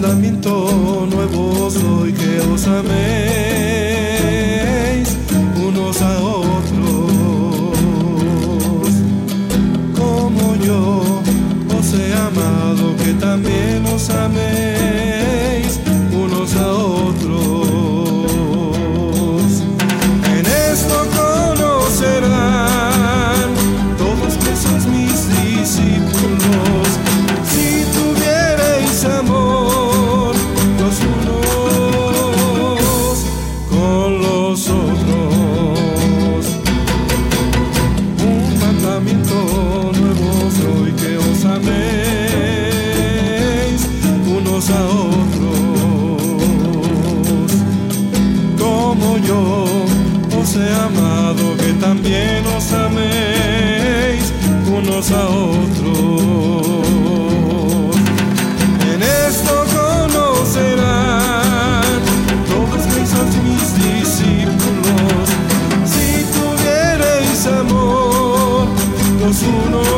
mandamiento nuevo soy que os amé. yo os he amado, que también os améis unos a otros. En esto conocerán todos mis, mis discípulos, si tuviereis amor los unos